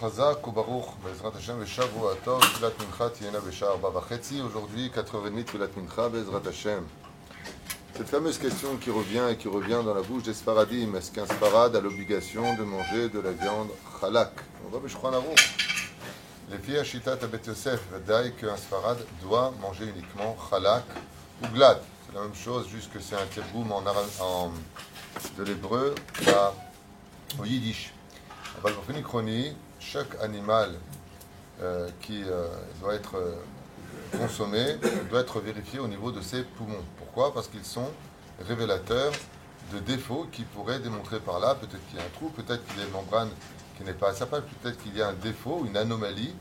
Chazak ou Baruch, Bezrat Hashem, Veshavu Atov, Tfilat Mincha, Tiena Beshar Bavachetzi. Aujourd'hui, 4h30, Tfilat Mincha, Bezrat Hashem. Cette fameuse question qui revient et qui revient dans la bouche des Sfaradim, est-ce qu'un Sfarad a l'obligation de manger de la viande chalak? On va Beshkwan Les filles Ashitat Abet Yosef, Vadaï, qu'un Sfarad doit manger uniquement chalak ou glad. C'est la même chose, juste que c'est un terboum en, en, de l'hébreu au yiddish. Dans une chronie, chaque animal euh, qui euh, doit être euh, consommé doit être vérifié au niveau de ses poumons. Pourquoi? Parce qu'ils sont révélateurs de défauts qui pourraient démontrer par là, peut-être qu'il y a un trou, peut-être qu'il y a une membrane qui n'est pas à sa place, peut-être qu'il y a un défaut, une anomalie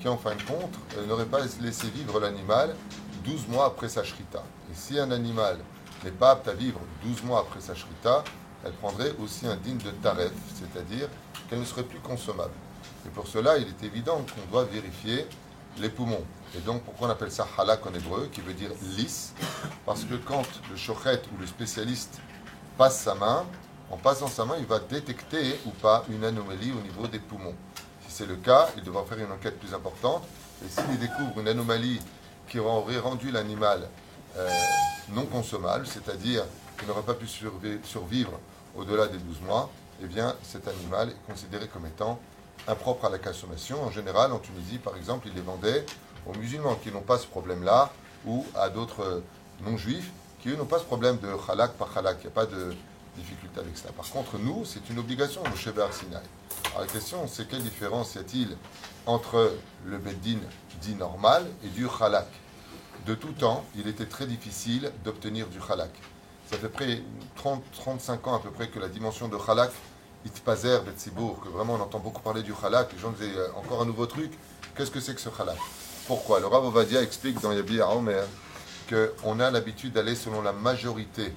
qui en fin de compte n'aurait pas laissé vivre l'animal 12 mois après sa shrita. Et si un animal n'est pas apte à vivre 12 mois après sa shrita, elle prendrait aussi un digne de taref, c'est-à-dire qu'elle ne serait plus consommable. Et pour cela, il est évident qu'on doit vérifier les poumons. Et donc, pourquoi on appelle ça halak en hébreu, qui veut dire lisse Parce que quand le shochet ou le spécialiste passe sa main, en passant sa main, il va détecter ou pas une anomalie au niveau des poumons. Si c'est le cas, il devra faire une enquête plus importante. Et s'il découvre une anomalie qui aurait rendu l'animal euh, non consommable, c'est-à-dire qu'il n'aurait pas pu survivre au-delà des 12 mois, eh bien, cet animal est considéré comme étant impropre à la consommation. En général, en Tunisie, par exemple, ils les vendaient aux musulmans qui n'ont pas ce problème-là, ou à d'autres non-juifs qui, eux, n'ont pas ce problème de halak par halak. Il n'y a pas de difficulté avec cela. Par contre, nous, c'est une obligation, le Chevet Arsinaï. Alors la question, c'est quelle différence y a-t-il entre le Beddin dit normal et du halak De tout temps, il était très difficile d'obtenir du halak. Ça fait près 30, 35 ans à peu près que la dimension de halak Itpazer Betzibour, que vraiment on entend beaucoup parler du halak, les gens disaient euh, encore un nouveau truc, qu'est-ce que c'est que ce halak Pourquoi? Le Rav Ovadia explique dans Yabi Omer qu'on a l'habitude d'aller selon la majorité.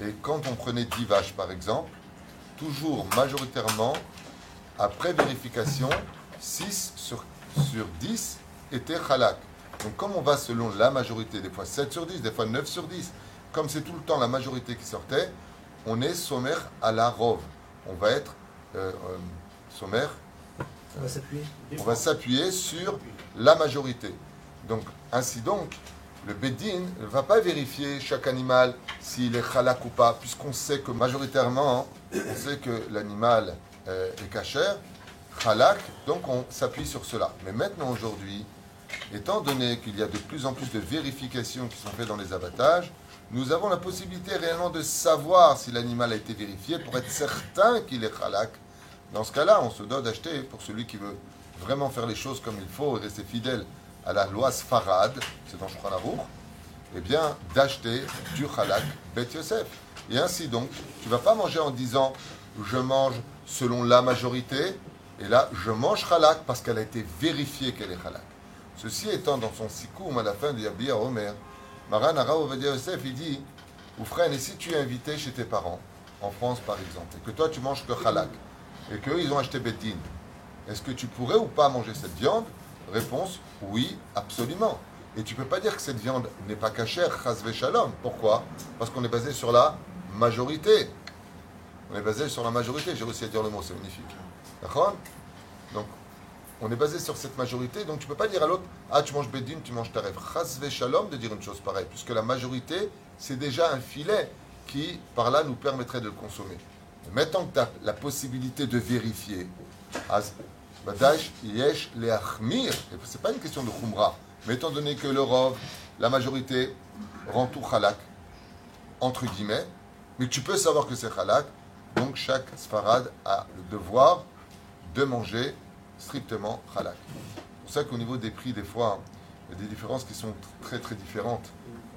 Et quand on prenait 10 vaches par exemple, toujours majoritairement, après vérification, 6 sur, sur 10 étaient halak. Donc comme on va selon la majorité, des fois 7 sur 10, des fois 9 sur 10, comme c'est tout le temps la majorité qui sortait, on est sommaire à la rove on va être euh, euh, sommaire. On va s'appuyer sur la majorité. Donc, ainsi donc, le Bedin ne va pas vérifier chaque animal s'il est halak ou pas, puisqu'on sait que majoritairement, on sait que l'animal euh, est cachère, halak, donc on s'appuie sur cela. Mais maintenant, aujourd'hui, étant donné qu'il y a de plus en plus de vérifications qui sont faites dans les abattages, nous avons la possibilité réellement de savoir si l'animal a été vérifié pour être certain qu'il est halak. Dans ce cas-là, on se doit d'acheter, pour celui qui veut vraiment faire les choses comme il faut et rester fidèle à la loi Sfarad, c'est dans Shulchan eh bien, d'acheter du halak Bet Yosef. Et ainsi donc, tu ne vas pas manger en disant je mange selon la majorité, et là, je mange halak parce qu'elle a été vérifiée qu'elle est halak. Ceci étant dans son sikoum à la fin de Yabir Omer, Maran Ovadia Yosef, il dit Oufren, et si tu es invité chez tes parents, en France par exemple, et que toi tu manges que halak, et qu'eux ils ont acheté bétine, est-ce que tu pourrais ou pas manger cette viande? Réponse oui, absolument. Et tu peux pas dire que cette viande n'est pas cachère, chasve shalom. Pourquoi? Parce qu'on est basé sur la majorité. On est basé sur la majorité. J'ai réussi à dire le mot, c'est magnifique. D'accord? Donc, on est basé sur cette majorité, donc tu peux pas dire à l'autre Ah, tu manges Bedin, tu manges Taref. Chasve Shalom de dire une chose pareille, puisque la majorité, c'est déjà un filet qui, par là, nous permettrait de le consommer. Mais maintenant que tu as la possibilité de vérifier, Yesh, Leachmir, ce n'est pas une question de Khumra, mais étant donné que le Rov, la majorité, rend tout halak, entre guillemets, mais tu peux savoir que c'est halak, donc chaque Sfarad a le devoir de manger strictement halak. C'est pour ça qu'au niveau des prix, des fois, il y a des différences qui sont très très différentes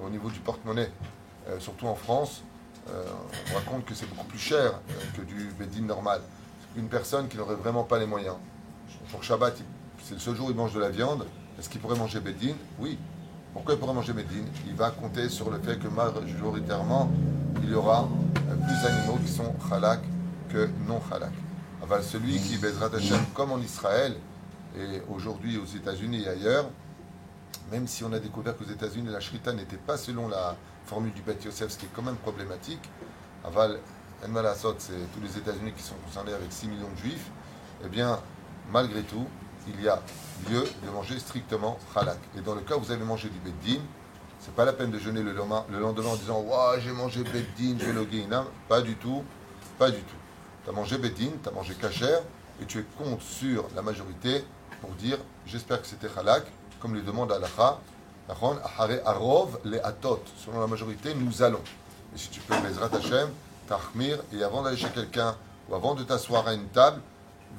au niveau du porte-monnaie. Euh, surtout en France, euh, on raconte que c'est beaucoup plus cher euh, que du Bedin normal. Une personne qui n'aurait vraiment pas les moyens. Pour Shabbat, c'est le seul jour où il mange de la viande. Est-ce qu'il pourrait manger Bedin Oui. Pourquoi il pourrait manger Bedin Il va compter sur le fait que majoritairement, il y aura plus d'animaux qui sont halak que non halak celui qui baisera Hashem comme en Israël et aujourd'hui aux États-Unis et ailleurs, même si on a découvert qu'aux États-Unis la shrita n'était pas selon la formule du Beth Yosef, ce qui est quand même problématique. Aval, c'est tous les États-Unis qui sont concernés avec 6 millions de juifs, eh bien, malgré tout, il y a lieu de manger strictement halak. Et dans le cas où vous avez mangé du beddin, c'est pas la peine de jeûner le lendemain, le lendemain en disant Waouh, j'ai mangé beddin, j'ai logué. Non, pas du tout, pas du tout. Tu as mangé beddin, tu as mangé kasher, et tu es contre sur la majorité pour dire J'espère que c'était halak, comme le demande Allah. Arov les atot. Selon la majorité, nous allons. Et si tu peux, Bezrat Hashem, Tahmir, et avant d'aller chez quelqu'un ou avant de t'asseoir à une table,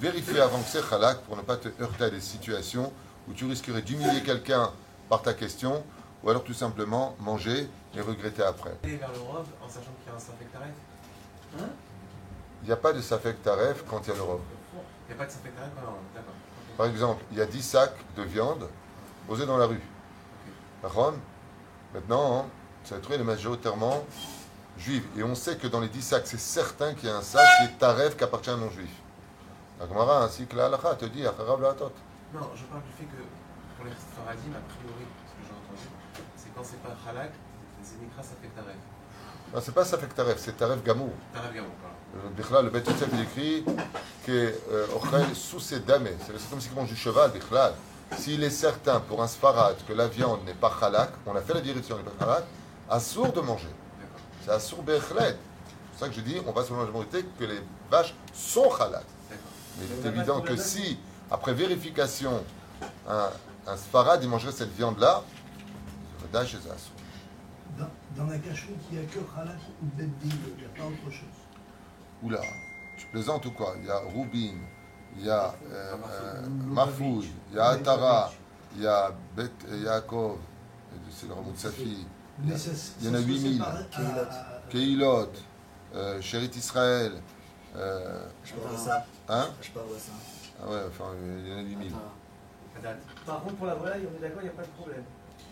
vérifie avant que c'est halak pour ne pas te heurter à des situations où tu risquerais d'humilier quelqu'un par ta question ou alors tout simplement manger et regretter après. Vers en sachant qu'il y a un Il n'y a pas de Safek Taref quand il y a le. Il n'y a pas de Safek Taref Non, d'accord. Ok. Par exemple, il y a 10 sacs de viande posés dans la rue. D'accord Maintenant, hein, ça va trouver les majoritairement juives. Et on sait que dans les 10 sacs, c'est certain qu'il y a un sac qui est taref qui appartient à un non-juif. La Gemara ainsi que la halakha te dit. Non, je parle du fait que pour les Faradim, a priori, ce que j'ai entendu, c'est quand c'est pas halak, c'est Nikra Safek Taref. Non, c'est pas Safek Taref, c'est Taref Gamour. Taref Gamou, voilà. Euh, le Beth Yosef, il écrit que euh, Ochel sous ses dames, c'est c'est comme si il mange du cheval, Bichla. S'il est certain pour un sfarad que la viande n'est pas halak, on a fait la direction n'est pas halak, assour de manger. C'est assour bechlet. C'est pour ça que je dis, on va selon la majorité que les vaches sont halak. Mais il est on évident de que si, après vérification, un, un sfarad, il mangerait cette viande-là, c'est Dash et Assour. Dans, la cacheroute, il n'y a que halak ou beddin, il n'y a pas autre chose. Oula, tu plaisantes ou quoi? Il y a Rubin, il y a euh, euh, il y a Atara, il y a Bet Yaakov, c'est le Ramoud Safi, il y, Mais a- ça, il y en a ça se 8000. sépare à- à- Keilot, euh, Chérit Israël, euh, Je parle de ça. hein? Je parle de ça. Ah ouais, enfin, il y en a 8000. La date. Par contre, pour la volaille, on est d'accord, il n'y a pas de problème.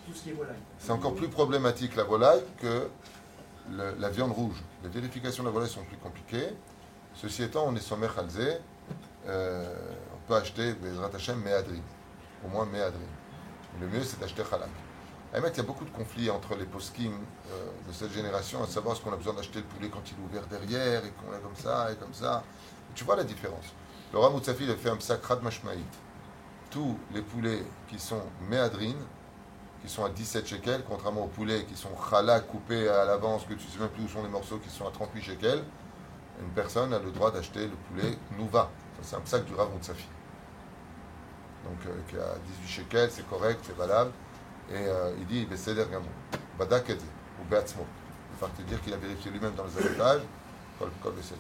Tout ce qui est volaille. C'est encore plus problématique la volaille que la viande rouge. Les vérifications de la volaille sont plus compliquées. Ceci étant, on est sommet Khalzé, euh, on peut acheter Bezrat Hashem Meadrin, au moins Meadrin. Le mieux, c'est d'acheter Halak. Emet, il y a beaucoup de conflits entre les poskim euh, de cette génération, à savoir ce qu'on a besoin d'acheter le poulet quand il est ouvert derrière, et qu'on l'a comme ça, et comme ça. Tu vois la différence. Le Ram il a fait un sacrat mashmaït. Tous les poulets qui sont Meadrin, qui sont à 17 shekels, contrairement aux poulets qui sont halak, coupés à l'avance, que tu sais même plus où sont les morceaux, qui sont à 38 shekels, une personne a le droit d'acheter le poulet Nouva. C'est un sac du Rav Moutsafi. Donc, euh, qui est à 18 shekels, c'est correct, c'est valable. Et euh, il dit, Beseder Gamou, Badak ou Beatzmo. Il va te dire qu'il a vérifié lui-même dans les avantages, Kol Beseder.